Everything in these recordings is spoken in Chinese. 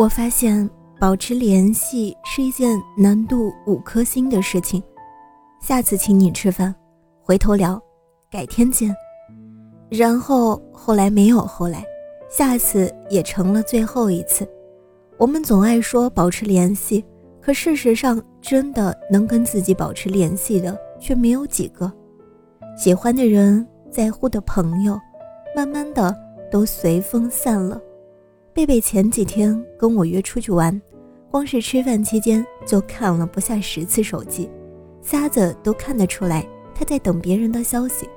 我发现保持联系是一件难度五颗星的事情。下次请你吃饭，回头聊，改天见。然后后来没有后来，下次也成了最后一次。我们总爱说保持联系，可事实上，真的能跟自己保持联系的却没有几个。喜欢的人，在乎的朋友，慢慢的都随风散了。贝贝前几天跟我约出去玩，光是吃饭期间就看了不下十次手机，瞎子都看得出来他在等别人的消息。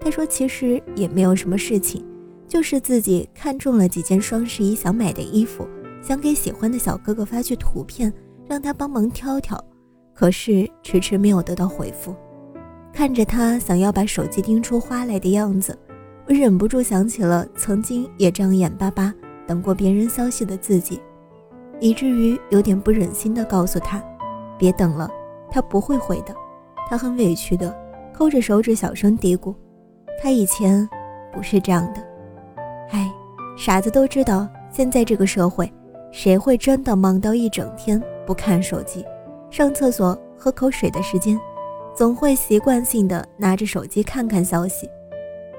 他说其实也没有什么事情，就是自己看中了几件双十一想买的衣服，想给喜欢的小哥哥发去图片，让他帮忙挑挑，可是迟迟没有得到回复。看着他想要把手机盯出花来的样子，我忍不住想起了曾经也这样眼巴巴。等过别人消息的自己，以至于有点不忍心的告诉他：“别等了，他不会回的。”他很委屈的抠着手指，小声嘀咕：“他以前不是这样的。”唉，傻子都知道，现在这个社会，谁会真的忙到一整天不看手机？上厕所、喝口水的时间，总会习惯性的拿着手机看看消息。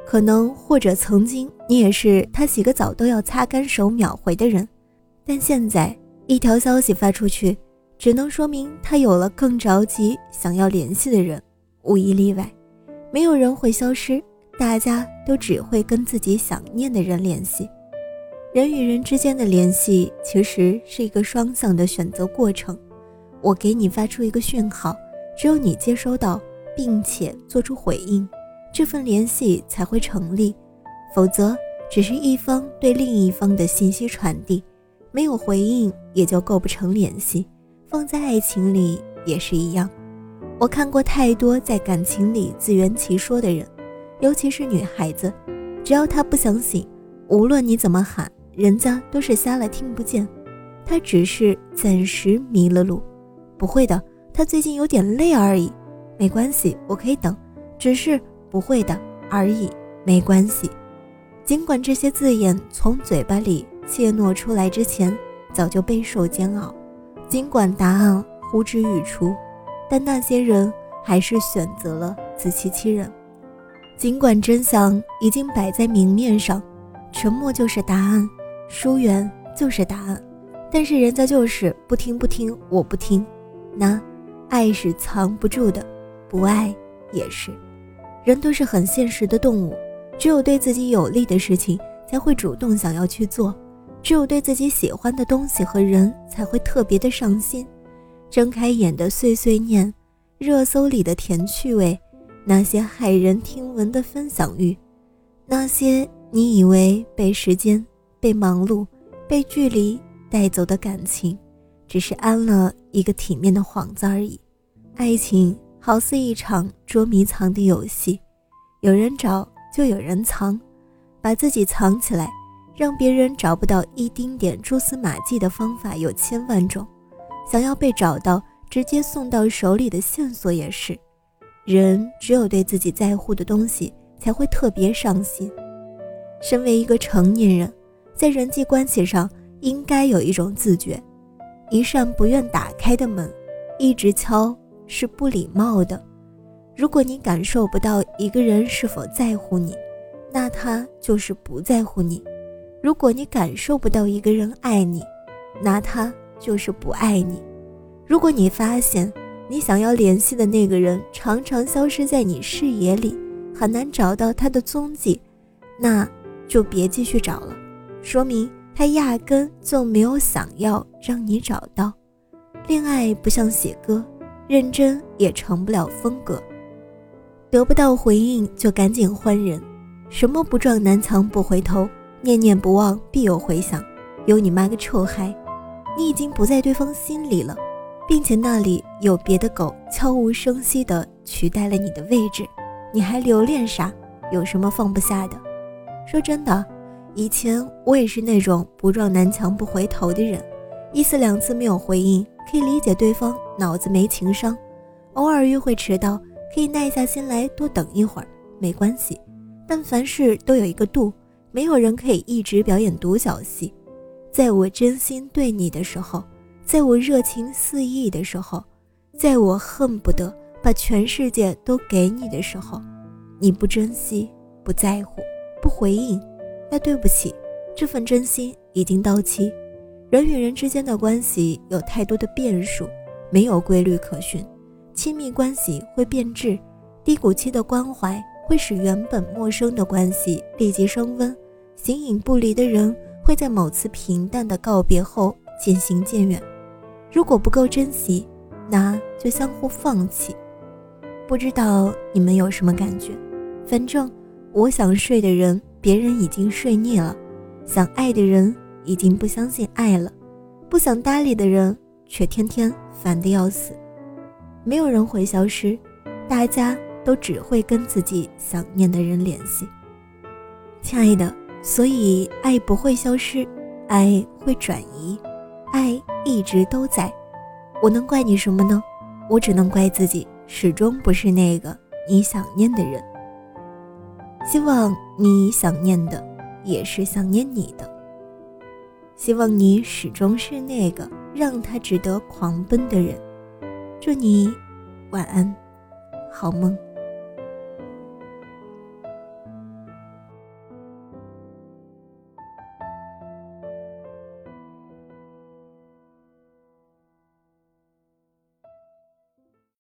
可能或者曾经你也是他洗个澡都要擦干手秒回的人，但现在一条消息发出去，只能说明他有了更着急想要联系的人，无一例外，没有人会消失，大家都只会跟自己想念的人联系。人与人之间的联系其实是一个双向的选择过程，我给你发出一个讯号，只有你接收到，并且做出回应。这份联系才会成立，否则只是一方对另一方的信息传递，没有回应也就构不成联系。放在爱情里也是一样。我看过太多在感情里自圆其说的人，尤其是女孩子，只要她不想醒，无论你怎么喊，人家都是瞎了听不见。她只是暂时迷了路，不会的，她最近有点累而已，没关系，我可以等，只是。不会的而已，没关系。尽管这些字眼从嘴巴里怯懦出来之前早就备受煎熬，尽管答案呼之欲出，但那些人还是选择了自欺欺人。尽管真相已经摆在明面上，沉默就是答案，疏远就是答案，但是人家就是不听不听，我不听。那爱是藏不住的，不爱也是。人都是很现实的动物，只有对自己有利的事情才会主动想要去做，只有对自己喜欢的东西和人才会特别的上心。睁开眼的碎碎念，热搜里的甜趣味，那些骇人听闻的分享欲，那些你以为被时间、被忙碌、被距离带走的感情，只是安了一个体面的幌子而已。爱情。好似一场捉迷藏的游戏，有人找就有人藏，把自己藏起来，让别人找不到一丁点蛛丝马迹的方法有千万种。想要被找到，直接送到手里的线索也是。人只有对自己在乎的东西才会特别上心。身为一个成年人，在人际关系上应该有一种自觉。一扇不愿打开的门，一直敲。是不礼貌的。如果你感受不到一个人是否在乎你，那他就是不在乎你；如果你感受不到一个人爱你，那他就是不爱你；如果你发现你想要联系的那个人常常消失在你视野里，很难找到他的踪迹，那就别继续找了，说明他压根就没有想要让你找到。恋爱不像写歌。认真也成不了风格。得不到回应就赶紧换人，什么不撞南墙不回头，念念不忘必有回响，有你妈个臭嗨！你已经不在对方心里了，并且那里有别的狗悄无声息地取代了你的位置，你还留恋啥？有什么放不下的？说真的，以前我也是那种不撞南墙不回头的人，一次两次没有回应，可以理解对方脑子没情商，偶尔约会迟到。可以耐下心来多等一会儿，没关系。但凡事都有一个度，没有人可以一直表演独角戏。在我真心对你的时候，在我热情四溢的时候，在我恨不得把全世界都给你的时候，你不珍惜、不在乎、不回应，那对不起，这份真心已经到期。人与人之间的关系有太多的变数，没有规律可循。亲密关系会变质，低谷期的关怀会使原本陌生的关系立即升温，形影不离的人会在某次平淡的告别后渐行渐远。如果不够珍惜，那就相互放弃。不知道你们有什么感觉？反正我想睡的人，别人已经睡腻了；想爱的人，已经不相信爱了；不想搭理的人，却天天烦得要死。没有人会消失，大家都只会跟自己想念的人联系。亲爱的，所以爱不会消失，爱会转移，爱一直都在。我能怪你什么呢？我只能怪自己始终不是那个你想念的人。希望你想念的也是想念你的。希望你始终是那个让他值得狂奔的人。祝你晚安，好梦。